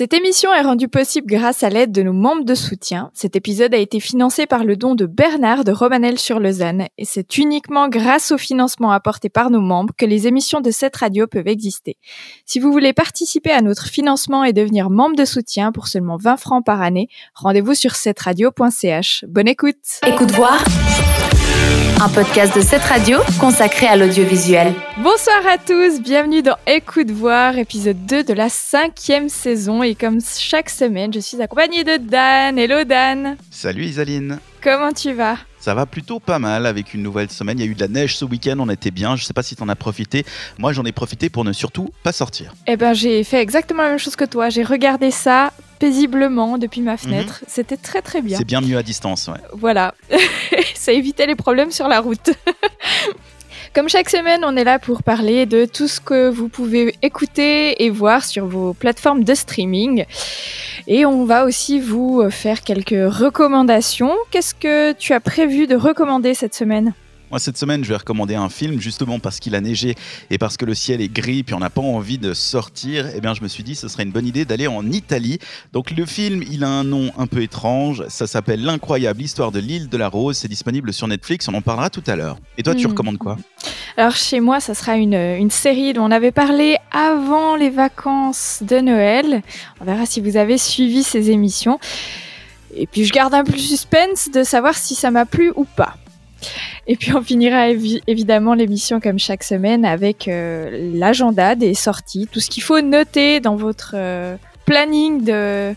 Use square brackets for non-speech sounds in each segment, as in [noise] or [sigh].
Cette émission est rendue possible grâce à l'aide de nos membres de soutien. Cet épisode a été financé par le don de Bernard de Romanel sur Lausanne et c'est uniquement grâce au financement apporté par nos membres que les émissions de cette radio peuvent exister. Si vous voulez participer à notre financement et devenir membre de soutien pour seulement 20 francs par année, rendez-vous sur cetteradio.ch. Bonne écoute. Écoute voir un podcast de cette radio consacré à l'audiovisuel. Bonsoir à tous, bienvenue dans Écoute voir, épisode 2 de la cinquième saison. Et comme chaque semaine, je suis accompagnée de Dan. Hello Dan. Salut Isaline. Comment tu vas? Ça va plutôt pas mal avec une nouvelle semaine. Il y a eu de la neige ce week-end, on était bien. Je sais pas si tu en as profité. Moi, j'en ai profité pour ne surtout pas sortir. Eh ben, j'ai fait exactement la même chose que toi. J'ai regardé ça paisiblement depuis ma fenêtre. Mhm. C'était très très bien. C'est bien mieux à distance, ouais. Voilà. [laughs] ça évitait les problèmes sur la route. [laughs] Comme chaque semaine, on est là pour parler de tout ce que vous pouvez écouter et voir sur vos plateformes de streaming. Et on va aussi vous faire quelques recommandations. Qu'est-ce que tu as prévu de recommander cette semaine? Moi, cette semaine, je vais recommander un film justement parce qu'il a neigé et parce que le ciel est gris, puis on n'a pas envie de sortir. Eh bien, je me suis dit, ce serait une bonne idée d'aller en Italie. Donc, le film, il a un nom un peu étrange. Ça s'appelle L'incroyable histoire de l'île de la Rose. C'est disponible sur Netflix. On en parlera tout à l'heure. Et toi, tu hmm. recommandes quoi? Alors, chez moi, ça sera une, une série dont on avait parlé avant les vacances de Noël. On verra si vous avez suivi ces émissions. Et puis, je garde un peu le suspense de savoir si ça m'a plu ou pas. Et puis on finira évidemment l'émission comme chaque semaine avec euh, l'agenda des sorties, tout ce qu'il faut noter dans votre euh, planning de,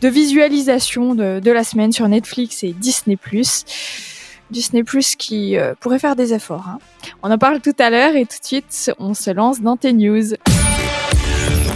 de visualisation de, de, la semaine sur Netflix et Disney ⁇ Disney Plus qui euh, pourrait faire des efforts. Hein. On en parle tout à l'heure et tout de suite on se lance dans tes news.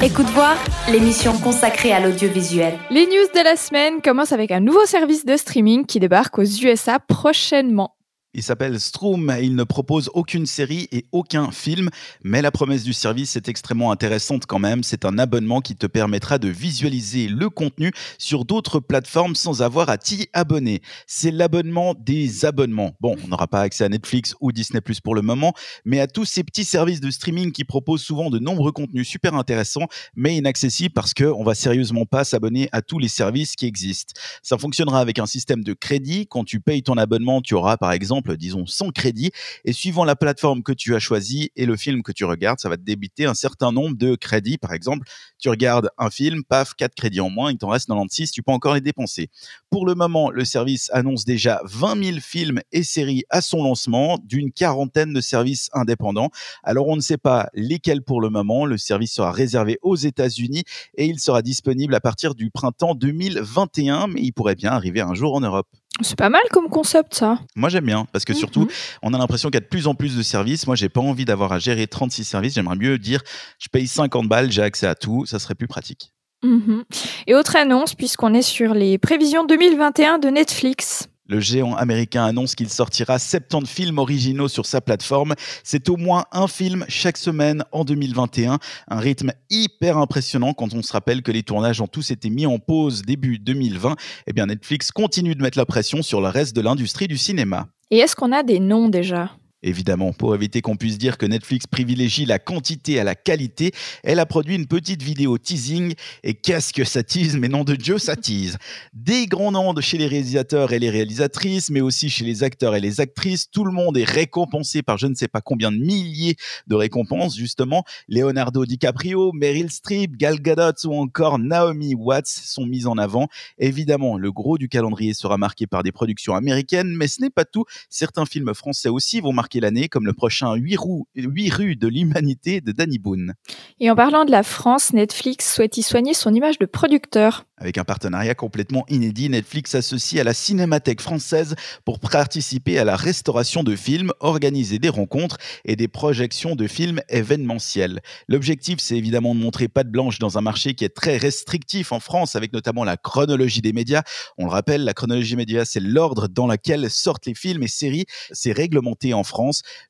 Écoute voir, l'émission consacrée à l'audiovisuel. Les news de la semaine commencent avec un nouveau service de streaming qui débarque aux USA prochainement. Il s'appelle Stroom il ne propose aucune série et aucun film, mais la promesse du service est extrêmement intéressante quand même. C'est un abonnement qui te permettra de visualiser le contenu sur d'autres plateformes sans avoir à t'y abonner. C'est l'abonnement des abonnements. Bon, on n'aura pas accès à Netflix ou Disney Plus pour le moment, mais à tous ces petits services de streaming qui proposent souvent de nombreux contenus super intéressants, mais inaccessibles parce qu'on va sérieusement pas s'abonner à tous les services qui existent. Ça fonctionnera avec un système de crédit. Quand tu payes ton abonnement, tu auras par exemple disons, sans crédit. Et suivant la plateforme que tu as choisie et le film que tu regardes, ça va te débiter un certain nombre de crédits. Par exemple, tu regardes un film, paf, 4 crédits en moins, il t'en reste 96, tu peux encore les dépenser. Pour le moment, le service annonce déjà 20 000 films et séries à son lancement, d'une quarantaine de services indépendants. Alors on ne sait pas lesquels pour le moment. Le service sera réservé aux États-Unis et il sera disponible à partir du printemps 2021, mais il pourrait bien arriver un jour en Europe. C'est pas mal comme concept, ça. Moi, j'aime bien, parce que mhm. surtout, on a l'impression qu'il y a de plus en plus de services. Moi, j'ai pas envie d'avoir à gérer 36 services. J'aimerais mieux dire, je paye 50 balles, j'ai accès à tout. Ça serait plus pratique. Mhm. Et autre annonce, puisqu'on est sur les prévisions 2021 de Netflix. Le géant américain annonce qu'il sortira 70 films originaux sur sa plateforme. C'est au moins un film chaque semaine en 2021. Un rythme hyper impressionnant quand on se rappelle que les tournages ont tous été mis en pause début 2020. Eh bien, Netflix continue de mettre la pression sur le reste de l'industrie du cinéma. Et est-ce qu'on a des noms déjà? Évidemment, pour éviter qu'on puisse dire que Netflix privilégie la quantité à la qualité, elle a produit une petite vidéo teasing. Et qu'est-ce que ça tease? Mais nom de Dieu, ça tease. Des grands noms de chez les réalisateurs et les réalisatrices, mais aussi chez les acteurs et les actrices. Tout le monde est récompensé par je ne sais pas combien de milliers de récompenses, justement. Leonardo DiCaprio, Meryl Streep, Gal Gadot ou encore Naomi Watts sont mis en avant. Évidemment, le gros du calendrier sera marqué par des productions américaines, mais ce n'est pas tout. Certains films français aussi vont marquer l'année, comme le prochain 8, roues, 8 rues de l'humanité de Danny Boone. Et en parlant de la France, Netflix souhaite y soigner son image de producteur. Avec un partenariat complètement inédit, Netflix s'associe à la Cinémathèque française pour participer à la restauration de films, organiser des rencontres et des projections de films événementiels. L'objectif, c'est évidemment de montrer pas de blanche dans un marché qui est très restrictif en France, avec notamment la chronologie des médias. On le rappelle, la chronologie média, c'est l'ordre dans lequel sortent les films et séries. C'est réglementé en France.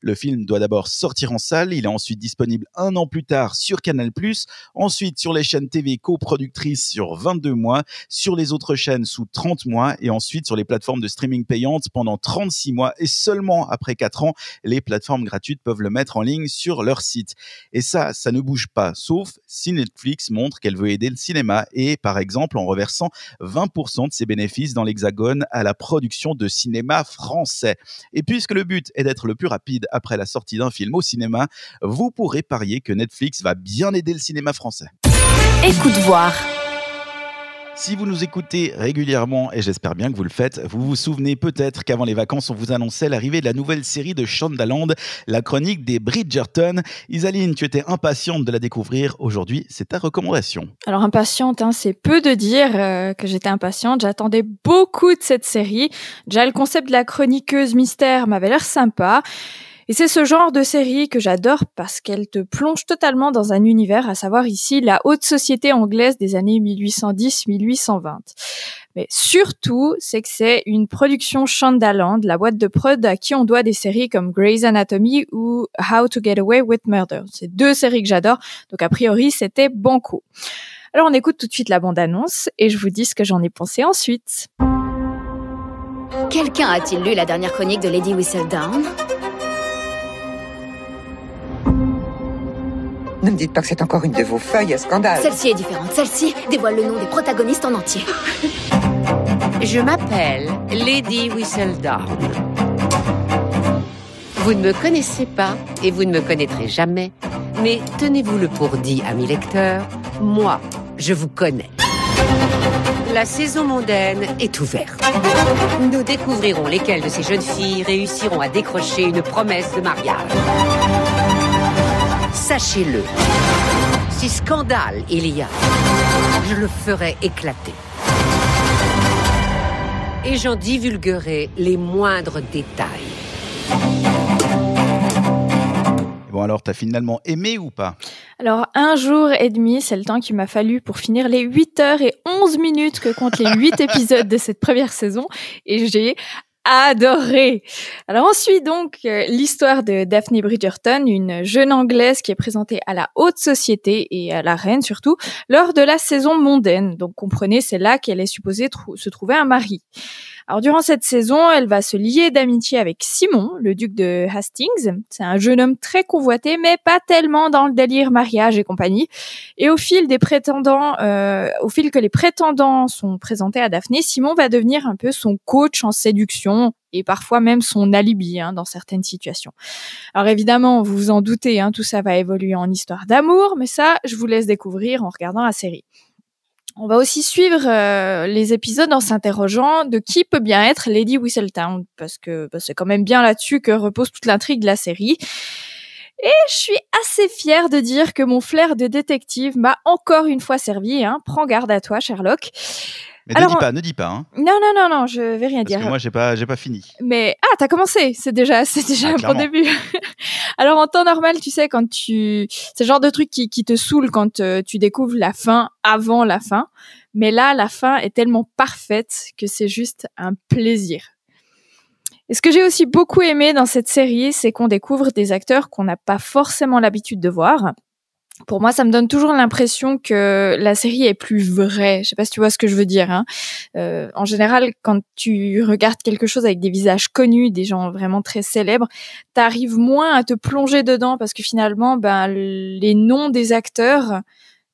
Le film doit d'abord sortir en salle, il est ensuite disponible un an plus tard sur Canal+, ensuite sur les chaînes TV coproductrices sur 22 mois, sur les autres chaînes sous 30 mois et ensuite sur les plateformes de streaming payantes pendant 36 mois et seulement après 4 ans, les plateformes gratuites peuvent le mettre en ligne sur leur site. Et ça, ça ne bouge pas, sauf si Netflix montre qu'elle veut aider le cinéma et par exemple en reversant 20% de ses bénéfices dans l'Hexagone à la production de cinéma français. Et puisque le but est d'être le plus rapide après la sortie d'un film au cinéma, vous pourrez parier que Netflix va bien aider le cinéma français. Écoute voir. Si vous nous écoutez régulièrement, et j'espère bien que vous le faites, vous vous souvenez peut-être qu'avant les vacances, on vous annonçait l'arrivée de la nouvelle série de Shondaland, la chronique des Bridgerton. Isaline, tu étais impatiente de la découvrir. Aujourd'hui, c'est ta recommandation. Alors impatiente, hein, c'est peu de dire euh, que j'étais impatiente. J'attendais beaucoup de cette série. Déjà, le concept de la chroniqueuse mystère m'avait l'air sympa. Et c'est ce genre de série que j'adore parce qu'elle te plonge totalement dans un univers, à savoir ici la haute société anglaise des années 1810-1820. Mais surtout, c'est que c'est une production Shondaland, la boîte de prod à qui on doit des séries comme Grey's Anatomy ou How to Get Away with Murder. C'est deux séries que j'adore, donc a priori c'était banco. Alors on écoute tout de suite la bande-annonce et je vous dis ce que j'en ai pensé ensuite. Quelqu'un a-t-il lu la dernière chronique de Lady Whistledown? Ne me dites pas que c'est encore une de vos feuilles à scandale. Celle-ci est différente. Celle-ci dévoile le nom des protagonistes en entier. Je m'appelle Lady Whistledown. Vous ne me connaissez pas et vous ne me connaîtrez jamais, mais tenez-vous-le pour dit, ami lecteur, moi, je vous connais. La saison mondaine est ouverte. Nous découvrirons lesquelles de ces jeunes filles réussiront à décrocher une promesse de mariage. Sachez-le, si scandale il y a, je le ferai éclater. Et j'en divulguerai les moindres détails. Bon alors, t'as finalement aimé ou pas? Alors, un jour et demi, c'est le temps qu'il m'a fallu pour finir les 8 heures et 11 minutes que comptent les 8 [laughs] épisodes de cette première saison. Et j'ai adoré. Alors ensuite donc euh, l'histoire de Daphne Bridgerton, une jeune anglaise qui est présentée à la haute société et à la reine surtout lors de la saison mondaine. Donc comprenez, c'est là qu'elle est supposée se trouver un mari. Alors durant cette saison, elle va se lier d'amitié avec Simon, le duc de Hastings. C'est un jeune homme très convoité, mais pas tellement dans le délire mariage et compagnie. Et au fil des prétendants, euh, au fil que les prétendants sont présentés à Daphné, Simon va devenir un peu son coach en séduction et parfois même son alibi hein, dans certaines situations. Alors évidemment, vous vous en doutez, hein, tout ça va évoluer en histoire d'amour, mais ça, je vous laisse découvrir en regardant la série. On va aussi suivre euh, les épisodes en s'interrogeant de qui peut bien être Lady Whistletown, parce que bah, c'est quand même bien là-dessus que repose toute l'intrigue de la série. Et je suis assez fière de dire que mon flair de détective m'a encore une fois servi. Hein. Prends garde à toi, Sherlock. Mais ne dis pas, ne dis pas. Hein. Non, non, non, non, je vais rien Parce dire. que moi, j'ai pas, j'ai pas fini. Mais ah, t'as commencé, c'est déjà, c'est déjà Ah, un bon début. [laughs] Alors en temps normal, tu sais, quand tu, c'est le genre de truc qui, qui te saoule quand euh, tu découvres la fin avant la fin. Mais là, la fin est tellement parfaite que c'est juste un plaisir. Et ce que j'ai aussi beaucoup aimé dans cette série, c'est qu'on découvre des acteurs qu'on n'a pas forcément l'habitude de voir. Pour moi, ça me donne toujours l'impression que la série est plus vraie. Je sais pas si tu vois ce que je veux dire. Hein. Euh, en général, quand tu regardes quelque chose avec des visages connus, des gens vraiment très célèbres, t'arrives moins à te plonger dedans parce que finalement, ben, les noms des acteurs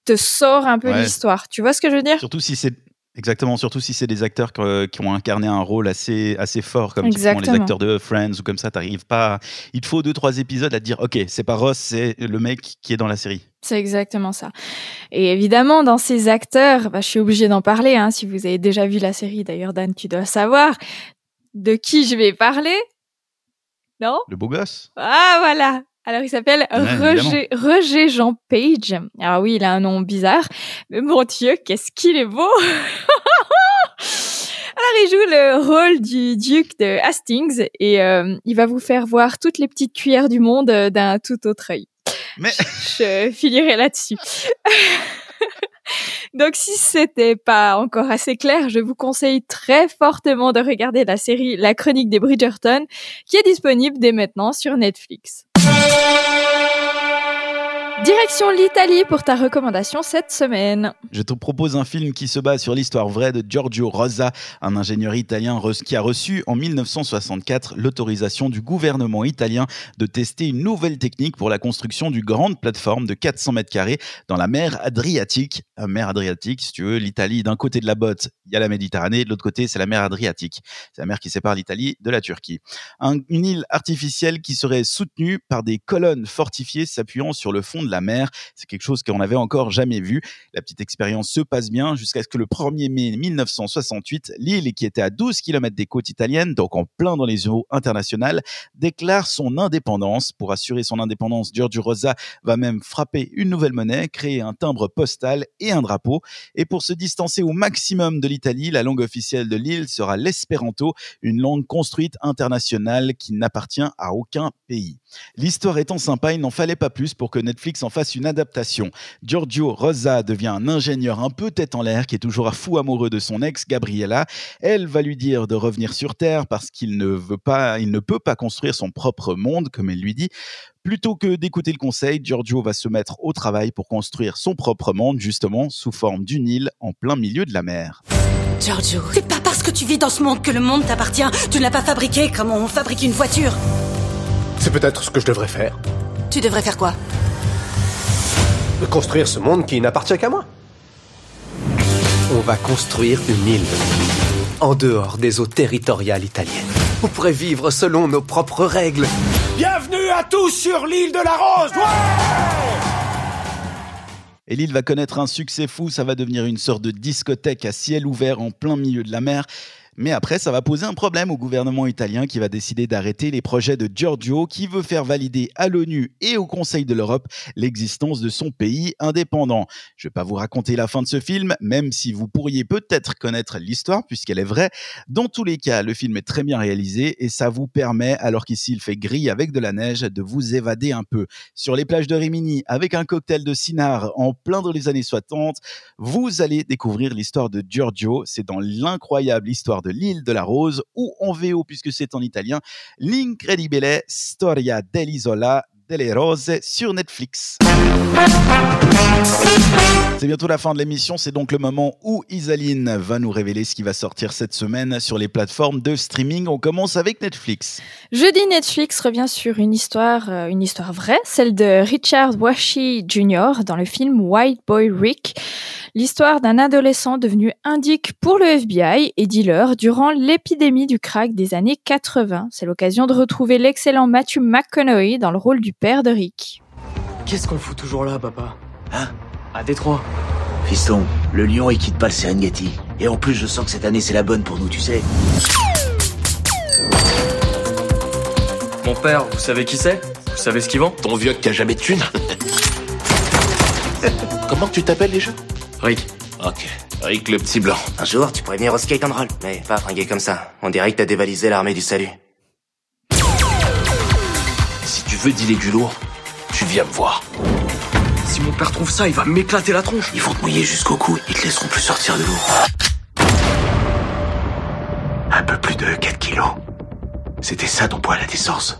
te sortent un peu Ouais. l'histoire. Tu vois ce que je veux dire? Surtout si c'est exactement, surtout si c'est des acteurs que- qui ont incarné un rôle assez assez fort, comme les acteurs de Friends ou comme ça. T'arrives pas. Il te faut deux trois épisodes à te dire, ok, c'est pas Ross, c'est le mec qui est dans la série. C'est exactement ça. Et évidemment, dans ces acteurs, bah, je suis obligée d'en parler. Hein, si vous avez déjà vu la série, d'ailleurs, Dan, tu dois savoir de qui je vais parler. Non? Le beau gosse. Ah voilà. Alors il s'appelle Ouais, Roger, Roger Jean Page. Alors oui, il a un nom bizarre, mais mon Dieu, qu'est-ce qu'il est beau [laughs] Alors il joue le rôle du duc de Hastings et euh, il va vous faire voir toutes les petites cuillères du monde euh, d'un tout autre œil. Mais Je finirai là-dessus. [laughs] Donc si c'était pas encore assez clair, je vous conseille très fortement de regarder la série La Chronique des Bridgerton, qui est disponible dès maintenant sur Netflix. Thank you. Direction l'Italie pour ta recommandation cette semaine. Je te propose un film qui se base sur l'histoire vraie de Giorgio Rosa, un ingénieur italien qui a reçu en 1964 l'autorisation du gouvernement italien de tester une nouvelle technique pour la construction d'une grande plateforme de 400 mètres carrés dans la mer Adriatique. La mer Adriatique, si tu veux, l'Italie, d'un côté de la botte, il y a la Méditerranée, de l'autre côté, c'est la mer Adriatique. C'est la mer qui sépare l'Italie de la Turquie. une île artificielle qui serait soutenue par des colonnes fortifiées s'appuyant sur le fond de la mer. C'est quelque chose qu'on n'avait encore jamais vu. La petite expérience se passe bien jusqu'à ce que le 1er mai 1968, l'île qui était à 12 km des côtes italiennes, donc en plein dans les eaux internationales, déclare son indépendance. Pour assurer son indépendance, Giorgio Rosa va même frapper une nouvelle monnaie, créer un timbre postal et un drapeau. Et pour se distancer au maximum de l'Italie, la langue officielle de l'île sera l'espéranto, une langue construite internationale qui n'appartient à aucun pays. L'histoire étant sympa, il n'en fallait pas plus pour que Netflix en fasse une adaptation. Giorgio Rosa devient un ingénieur un peu tête en l'air qui est toujours à fou amoureux de son ex Gabriella. Elle va lui dire de revenir sur Terre parce qu'il ne veut pas, il ne peut pas construire son propre monde, comme elle lui dit. Plutôt que d'écouter le conseil, Giorgio va se mettre au travail pour construire son propre monde, justement sous forme d'une île en plein milieu de la mer. Giorgio, c'est pas parce que tu vis dans ce monde que le monde t'appartient. Tu ne l'as pas fabriqué comme on fabrique une voiture. C'est peut-être ce que je devrais faire. Tu devrais faire quoi? Construire ce monde qui n'appartient qu'à moi. On va construire une île en dehors des eaux territoriales italiennes. On pourrait vivre selon nos propres règles. Bienvenue à tous sur l'île de la Rose Et l'île va connaître un succès fou, ça va devenir une sorte de discothèque à ciel ouvert en plein milieu de la mer. Mais après, ça va poser un problème au gouvernement italien qui va décider d'arrêter les projets de Giorgio qui veut faire valider à l'ONU et au Conseil de l'Europe l'existence de son pays indépendant. Je ne vais pas vous raconter la fin de ce film, même si vous pourriez peut-être connaître l'histoire puisqu'elle est vraie. Dans tous les cas, le film est très bien réalisé et ça vous permet, alors qu'ici il fait gris avec de la neige, de vous évader un peu. Sur les plages de Rimini, avec un cocktail de Cinard en plein dans les années 60, vous allez découvrir l'histoire de Giorgio. C'est dans l'incroyable histoire de l'île de la Rose, ou en VO, puisque c'est en italien, L'incredibile storia dell'isola delle Rose sur Netflix. C'est bientôt la fin de l'émission, c'est donc le moment où Isaline va nous révéler ce qui va sortir cette semaine sur les plateformes de streaming. On commence avec Netflix. Jeudi, Netflix revient sur une histoire, euh, une histoire vraie, celle de Richard Washi Jr. dans le film White Boy Rick. L'histoire d'un adolescent devenu indique pour le FBI et dealer durant l'épidémie du crack des années 80. C'est l'occasion de retrouver l'excellent Matthew McConaughey dans le rôle du père de Rick. Qu'est-ce qu'on fout toujours là, papa Hein À Détroit. Fiston, le lion il quitte pas le Serengeti. Et en plus, je sens que cette année c'est la bonne pour nous, tu sais. Mon père, vous savez qui c'est? Vous savez ce qu'il vend? Ton vieux qui a jamais de thunes [laughs] Comment tu t'appelles déjà? Rick. Ok. Rick le petit blanc. Un jour, tu pourrais venir au skate and roll. Mais pas fringué comme ça. On dirait que t'as dévalisé l'armée du salut. Si tu veux dealer du lourd, tu viens me voir. Si mon père trouve ça, il va m'éclater la tronche. Ils vont te mouiller jusqu'au cou. Ils te laisseront plus sortir de l'eau. Un peu plus de 4 kilos. C'était ça ton poids à la naissance.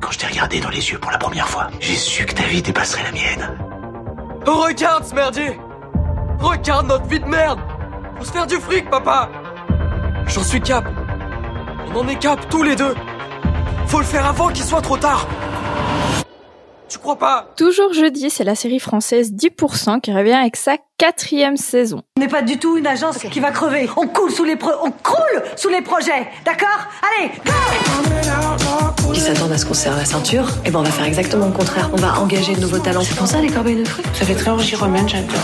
Quand je t'ai regardé dans les yeux pour la première fois, j'ai su que ta vie dépasserait la mienne. Oh, regarde ce merdier Regarde notre vie de merde Faut se faire du fric, papa J'en suis cap. On en est cap tous les deux. Faut le faire avant qu'il soit trop tard. Tu crois pas? Toujours jeudi, c'est la série française 10% qui revient avec sa quatrième saison. On n'est pas du tout une agence qui va crever. On coule sous les pro- on croule sous les projets, d'accord? Allez, go Qui s'attendent à ce qu'on se serre la ceinture, et ben on va faire exactement le contraire. On va engager de nouveaux talents. C'est pour ça les corbeilles de fruits. Ça fait très orgie romaine, j'adore.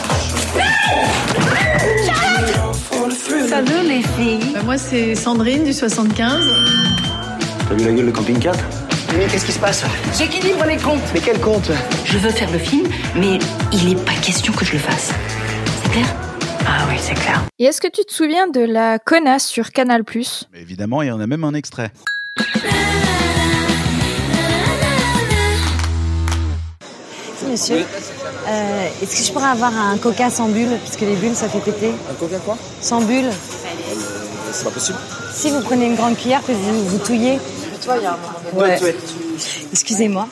Salut les filles. Bah, moi, c'est Sandrine du 75. T'as vu la gueule de camping-car Mais qu'est-ce qui se passe J'équilibre les comptes. Mais quel compte Je veux faire le film, mais il n'est pas question que je le fasse. C'est clair? Ah oui, c'est clair. Et est-ce que tu te souviens de la connasse sur Canal Mais Évidemment, il y en a même un extrait. Monsieur, euh, est-ce que je pourrais avoir un coca sans bulle Puisque les bulles, ça fait péter. Un coca quoi? Sans bulle C'est pas possible. Si vous prenez une grande cuillère que vous, vous touillez, tu vois, il y a un moment donné. Ouais. Excusez-moi.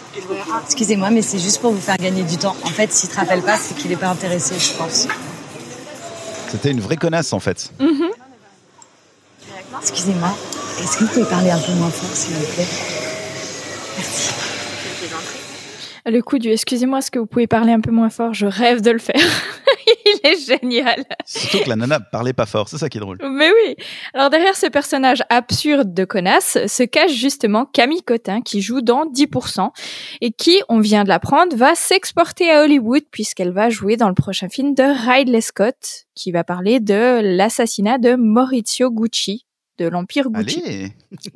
Excusez-moi, mais c'est juste pour vous faire gagner du temps. En fait, s'il te rappelle pas, c'est qu'il est pas intéressé, je pense. C'était une vraie connasse en fait. Mhm. Excusez-moi. Est-ce que vous pouvez parler un peu moins fort, s'il vous plaît? Le coup du excusez-moi, est-ce que vous pouvez parler un peu moins fort? Je rêve de le faire. Est génial. Surtout que la nana parlait pas fort, c'est ça qui est drôle. Mais oui. Alors derrière ce personnage absurde de connasse se cache justement Camille Cotin qui joue dans 10% et qui, on vient de l'apprendre, va s'exporter à Hollywood puisqu'elle va jouer dans le prochain film de Ridley Scott qui va parler de l'assassinat de Maurizio Gucci de l'Empire Gucci. Allez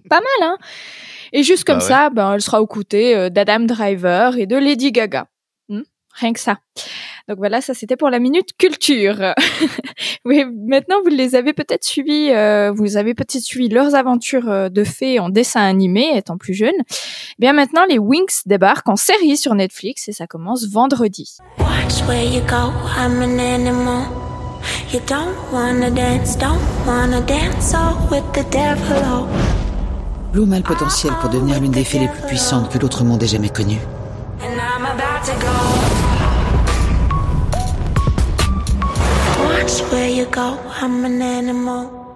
Pas mal, hein Et juste comme Bah ouais. ça, ben, elle sera aux côtés euh, d'Adam Driver et de Lady Gaga. Hmm, Rien que ça. Donc voilà, ça c'était pour la minute culture. [laughs] oui, maintenant vous les avez peut-être suivis, euh, vous avez peut-être suivi leurs aventures euh, de fées en dessin animé étant plus jeune. Eh Bien maintenant, les Winx débarquent en série sur Netflix et ça commence vendredi. Watch where you go, I'm an animal. You don't wanna dance, don't wanna dance all with the devil. Oh. Bloom a le potentiel pour devenir l'une des fées les plus puissantes que l'autre monde ait jamais connues. And I'm about to go.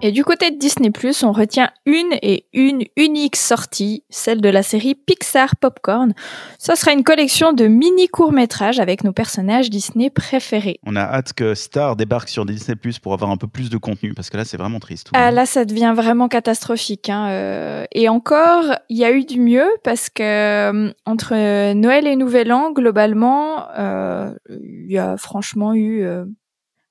Et du côté de Disney+, on retient une et une unique sortie, celle de la série Pixar Popcorn. Ça sera une collection de mini courts-métrages avec nos personnages Disney préférés. On a hâte que Star débarque sur Disney Plus pour avoir un peu plus de contenu parce que là c'est vraiment triste. Ah, là, ça devient vraiment catastrophique. hein, euh, Et encore, il y a eu du mieux parce que euh, entre Noël et Nouvel An, globalement, euh, il y a franchement eu, euh,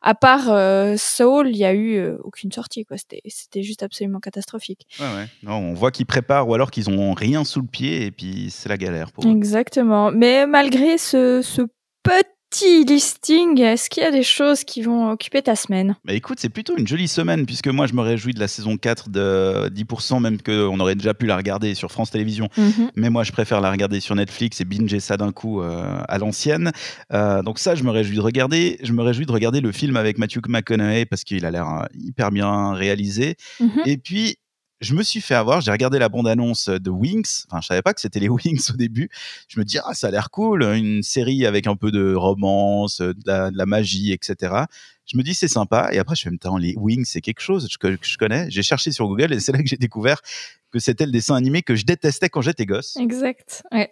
à part euh, Soul, il y a eu euh, aucune sortie. quoi. C'était c'était juste absolument catastrophique. Ouais, ouais. Non, on voit qu'ils préparent ou alors qu'ils ont rien sous le pied et puis c'est la galère pour eux. Exactement. Mais malgré ce, ce petit listing, est-ce qu'il y a des choses qui vont occuper ta semaine? Bah écoute, c'est plutôt une jolie semaine puisque moi je me réjouis de la saison 4 de 10%, même qu'on aurait déjà pu la regarder sur France Télévisions. Mhm. Mais moi je préfère la regarder sur Netflix et binger ça d'un coup euh, à l'ancienne. Euh, donc ça, je me réjouis de regarder. Je me réjouis de regarder le film avec Matthew McConaughey parce qu'il a l'air euh, hyper bien réalisé. Mhm. Et puis, je me suis fait avoir, j'ai regardé la bande-annonce de Wings, enfin je savais pas que c'était les [laughs] Wings au début, je me dis ah ça a l'air cool, une série avec un peu de romance, de la, de la magie, etc. Je me dis c'est sympa, et après je me dis les Wings c'est quelque chose que, que je connais, j'ai cherché sur Google et c'est là que j'ai découvert que c'était le dessin animé que je détestais quand j'étais gosse. Exact. Ouais.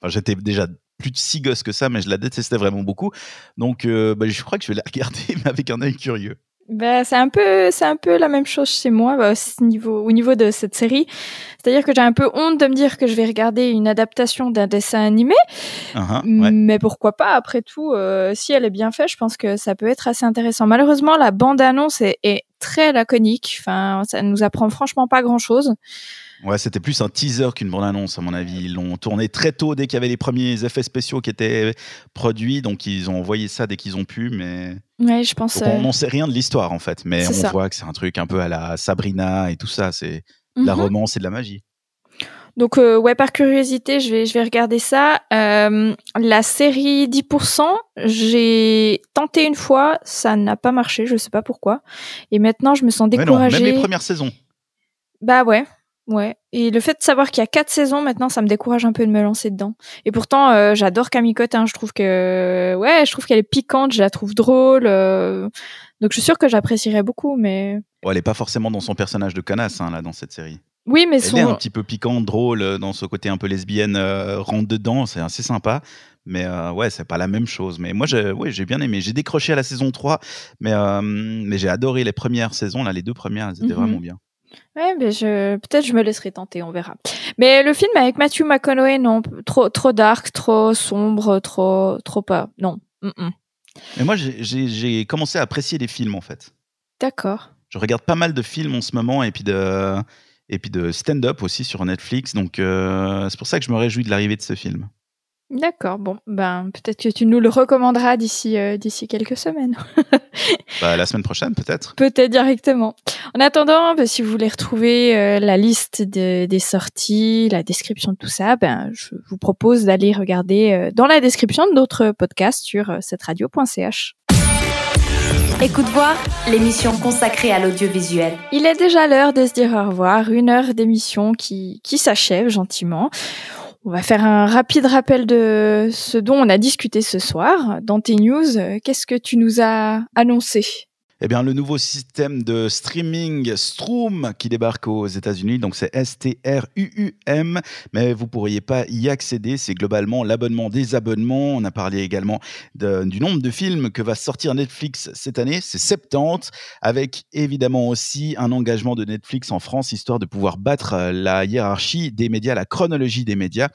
Enfin, j'étais déjà plus de si gosse que ça, mais je la détestais vraiment beaucoup, donc euh, bah, je crois que je vais la regarder [laughs] mais avec un œil curieux. Bah, c'est un peu, c'est un peu la même chose chez moi bah, au niveau, au niveau de cette série. C'est-à-dire que j'ai un peu honte de me dire que je vais regarder une adaptation d'un dessin animé, Ah, ah, ouais. mais pourquoi pas? Après tout, euh, si elle est bien faite, je pense que ça peut être assez intéressant. Malheureusement, la bande-annonce est, est très laconique. Enfin, ça nous apprend franchement pas grand-chose. Ouais, c'était plus un teaser qu'une bande-annonce, à mon avis. Ils l'ont tourné très tôt, dès qu'il y avait les premiers effets spéciaux qui étaient produits. Donc, ils ont envoyé ça dès qu'ils ont pu. Mais Ouais, je pense. Donc, on euh, n'en sait rien de l'histoire, en fait. Mais on ça. voit que c'est un truc un peu à la Sabrina et tout ça. C'est de la Mhm. romance et de la magie. Donc euh, ouais, par curiosité, je vais je vais regarder ça. Euh, la série 10%, j'ai tenté une fois, ça n'a pas marché, je sais pas pourquoi. Et maintenant, je me sens Mais non, découragée. même les premières saisons. Bah ouais, ouais. Et le fait de savoir qu'il y a quatre saisons maintenant, ça me décourage un peu de me lancer dedans. Et pourtant, euh, j'adore Camille Cotin. Je trouve que ouais, je trouve qu'elle est piquante, je la trouve drôle. euh, Donc je suis sûre que j'apprécierais beaucoup, mais Bon, elle n'est pas forcément dans son personnage de connasse, hein, là, dans cette série. oui, mais Elle son est un petit peu piquante, drôle, euh, dans ce côté un peu lesbienne, euh, rentre dedans, c'est assez sympa. Mais euh, ouais, c'est pas la même chose. Mais moi, j'ai ouais, j'ai bien aimé. J'ai décroché à la saison 3, mais, euh, mais j'ai adoré les premières saisons. Là, les deux premières, elles étaient Mhm. vraiment bien. Ouais, mais je peut-être je me laisserai tenter, on verra. Mais le film avec Matthew McConaughey, non, trop trop dark, trop sombre, trop trop pas. Non. Mais moi, j'ai commencé à apprécier les films, en fait. D'accord. Je regarde pas mal de films en ce moment et puis de, et puis de stand-up aussi sur Netflix. Donc, euh, c'est pour ça que je me réjouis de l'arrivée de ce film. D'accord. Bon, ben peut-être que tu nous le recommanderas d'ici euh, d'ici quelques semaines. [laughs] Bah, la semaine prochaine, peut-être. Peut-être directement. En attendant, ben, si vous voulez retrouver euh, la liste de- des sorties, la description de tout ça, ben, je vous propose d'aller regarder euh, dans la description de notre podcast sur euh, cetteradio.ch. Écoute voir l'émission consacrée à l'audiovisuel. Il est déjà l'heure de se dire au revoir, une heure d'émission qui, qui s'achève gentiment. On va faire un rapide rappel de ce dont on a discuté ce soir. Dans tes news, qu'est-ce que tu nous as annoncé? Eh bien, le nouveau système de streaming Stroom qui débarque aux États-Unis, donc c'est S-T-R-U-U-M, mais vous pourriez pas y accéder. C'est globalement l'abonnement des abonnements. On a parlé également du nombre de films que va sortir Netflix cette année. C'est 70, avec évidemment aussi un engagement de Netflix en France, histoire de pouvoir battre euh, la hiérarchie des médias, la chronologie des médias.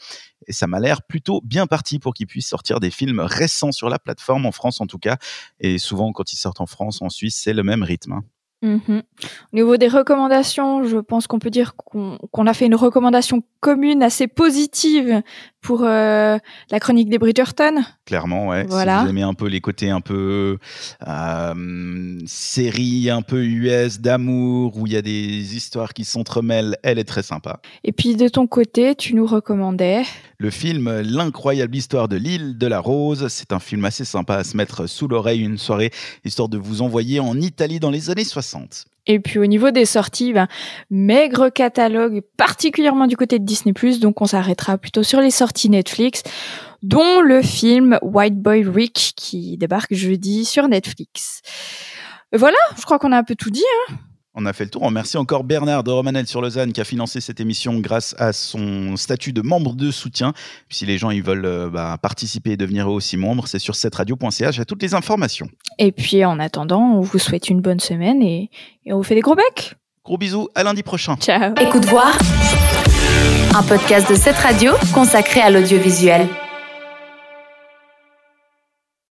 Et ça m'a l'air plutôt bien parti pour qu'ils puissent sortir des films récents sur la plateforme, en France en tout cas. Et souvent, quand ils sortent en France, en Suisse, c'est le même rythme. Hein. Mhm. Au niveau des recommandations, je pense qu'on peut dire qu'on a fait une recommandation commune assez positive pour euh, la chronique des Bridgerton. Clairement, ouais. Voilà. Si vous aimez un peu les côtés un peu euh, série un peu US d'amour où il y a des histoires qui s'entremêlent, elle est très sympa. Et puis de ton côté, tu nous recommandais? Le film L'incroyable histoire de l'île de la Rose. C'est un film assez sympa à se mettre sous l'oreille une soirée, histoire de vous envoyer en Italie dans les années 60. Et puis au niveau des sorties, ben, maigre catalogue, particulièrement du côté de Disney ⁇ donc on s'arrêtera plutôt sur les sorties Netflix, dont le film White Boy Rick qui débarque jeudi sur Netflix. Voilà, je crois qu'on a un peu tout dit. Hein on a fait le tour. On remercie encore Bernard de Romanel sur Lausanne qui a financé cette émission grâce à son statut de membre de soutien. si les gens ils veulent euh, bah, participer et devenir aussi membres, c'est sur cette radio.ch à toutes les informations. Et puis en attendant, on vous souhaite une bonne semaine et, et on vous fait des gros becs. Gros bisous, à lundi prochain. Ciao. Écoute voir un podcast de cette radio consacré à l'audiovisuel.